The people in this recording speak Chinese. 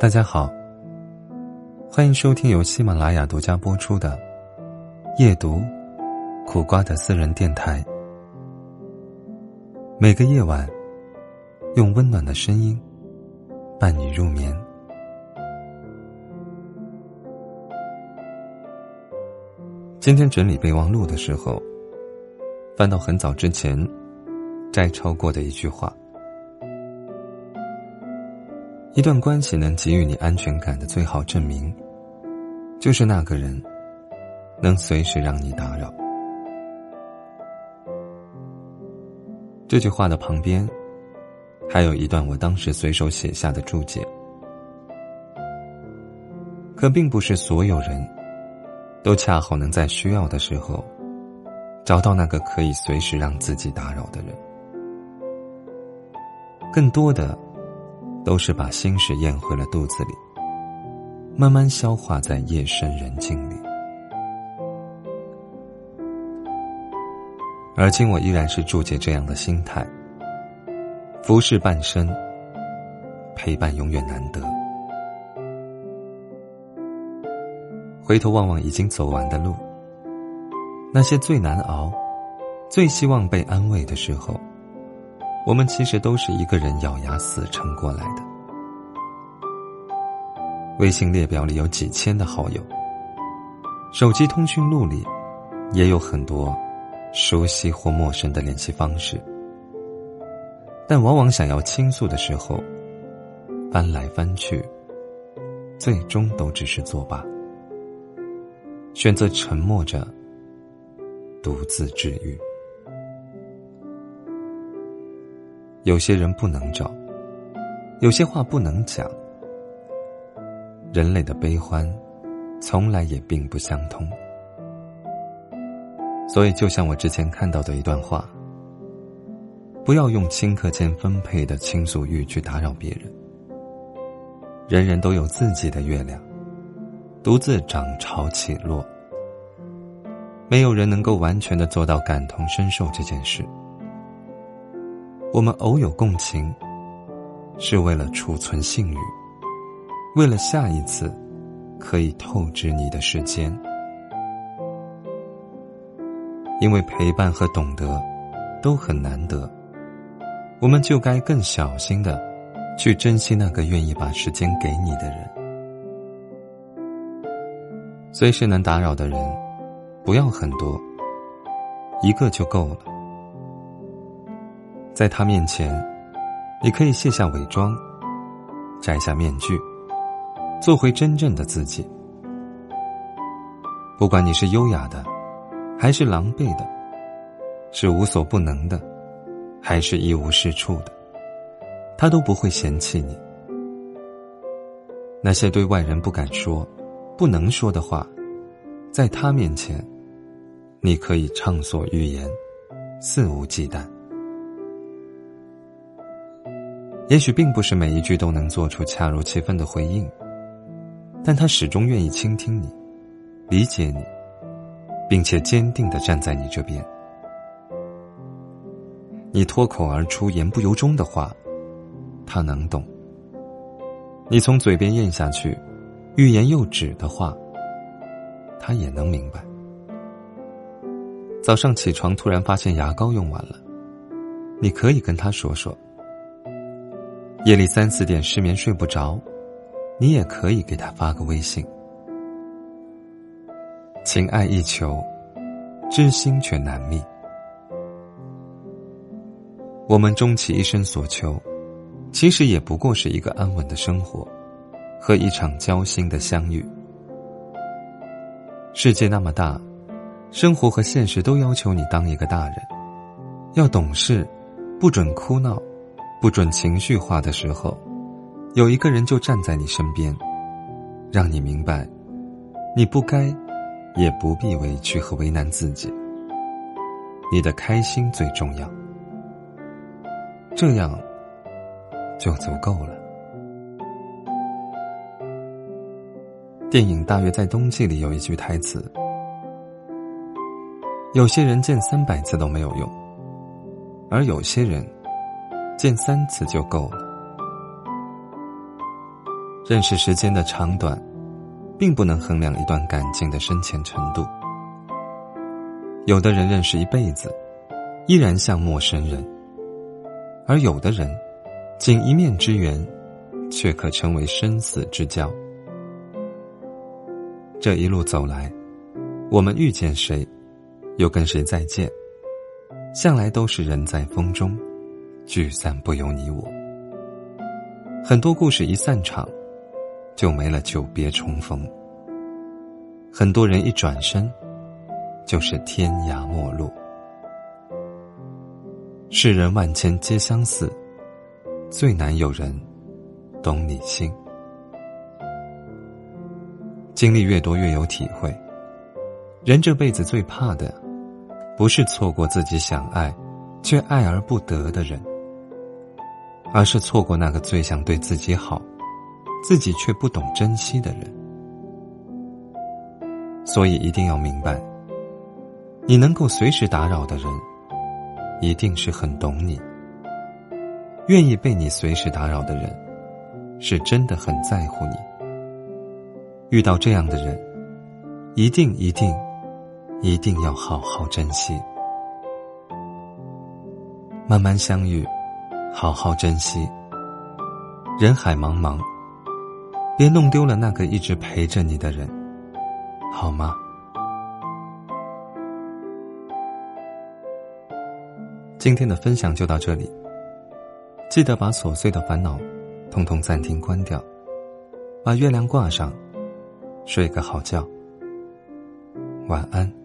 大家好，欢迎收听由喜马拉雅独家播出的《夜读苦瓜的私人电台》。每个夜晚，用温暖的声音伴你入眠。今天整理备忘录的时候，翻到很早之前摘抄过的一句话。一段关系能给予你安全感的最好证明，就是那个人能随时让你打扰。这句话的旁边，还有一段我当时随手写下的注解。可并不是所有人都恰好能在需要的时候，找到那个可以随时让自己打扰的人。更多的。都是把心事咽回了肚子里，慢慢消化在夜深人静里。而今我依然是注解这样的心态：浮世半生，陪伴永远难得。回头望望已经走完的路，那些最难熬、最希望被安慰的时候。我们其实都是一个人咬牙死撑过来的。微信列表里有几千的好友，手机通讯录里也有很多熟悉或陌生的联系方式，但往往想要倾诉的时候，翻来翻去，最终都只是作罢，选择沉默着，独自治愈。有些人不能找，有些话不能讲。人类的悲欢，从来也并不相通。所以，就像我之前看到的一段话：不要用顷刻间分配的倾诉欲去打扰别人。人人都有自己的月亮，独自涨潮起落。没有人能够完全的做到感同身受这件事。我们偶有共情，是为了储存信誉，为了下一次可以透支你的时间。因为陪伴和懂得都很难得，我们就该更小心的去珍惜那个愿意把时间给你的人。随时能打扰的人，不要很多，一个就够了。在他面前，你可以卸下伪装，摘下面具，做回真正的自己。不管你是优雅的，还是狼狈的，是无所不能的，还是一无是处的，他都不会嫌弃你。那些对外人不敢说、不能说的话，在他面前，你可以畅所欲言，肆无忌惮。也许并不是每一句都能做出恰如其分的回应，但他始终愿意倾听你，理解你，并且坚定的站在你这边。你脱口而出言不由衷的话，他能懂；你从嘴边咽下去，欲言又止的话，他也能明白。早上起床突然发现牙膏用完了，你可以跟他说说。夜里三四点失眠睡不着，你也可以给他发个微信。情爱一求，知心却难觅。我们终其一生所求，其实也不过是一个安稳的生活，和一场交心的相遇。世界那么大，生活和现实都要求你当一个大人，要懂事，不准哭闹。不准情绪化的时候，有一个人就站在你身边，让你明白，你不该，也不必委屈和为难自己。你的开心最重要，这样就足够了。电影《大约在冬季》里有一句台词：“有些人见三百次都没有用，而有些人。”见三次就够了。认识时间的长短，并不能衡量一段感情的深浅程度。有的人认识一辈子，依然像陌生人；而有的人，仅一面之缘，却可成为生死之交。这一路走来，我们遇见谁，又跟谁再见，向来都是人在风中，聚散不由你我。很多故事一散场。就没了久别重逢。很多人一转身，就是天涯陌路。世人万千皆相似，最难有人懂你心。经历越多，越有体会。人这辈子最怕的，不是错过自己想爱却爱而不得的人，而是错过那个最想对自己好。自己却不懂珍惜的人，所以一定要明白，你能够随时打扰的人，一定是很懂你；愿意被你随时打扰的人，是真的很在乎你。遇到这样的人，一定一定一定要好好珍惜，慢慢相遇，好好珍惜。人海茫茫。别弄丢了那个一直陪着你的人，好吗？今天的分享就到这里，记得把琐碎的烦恼通通暂停关掉，把月亮挂上，睡个好觉，晚安。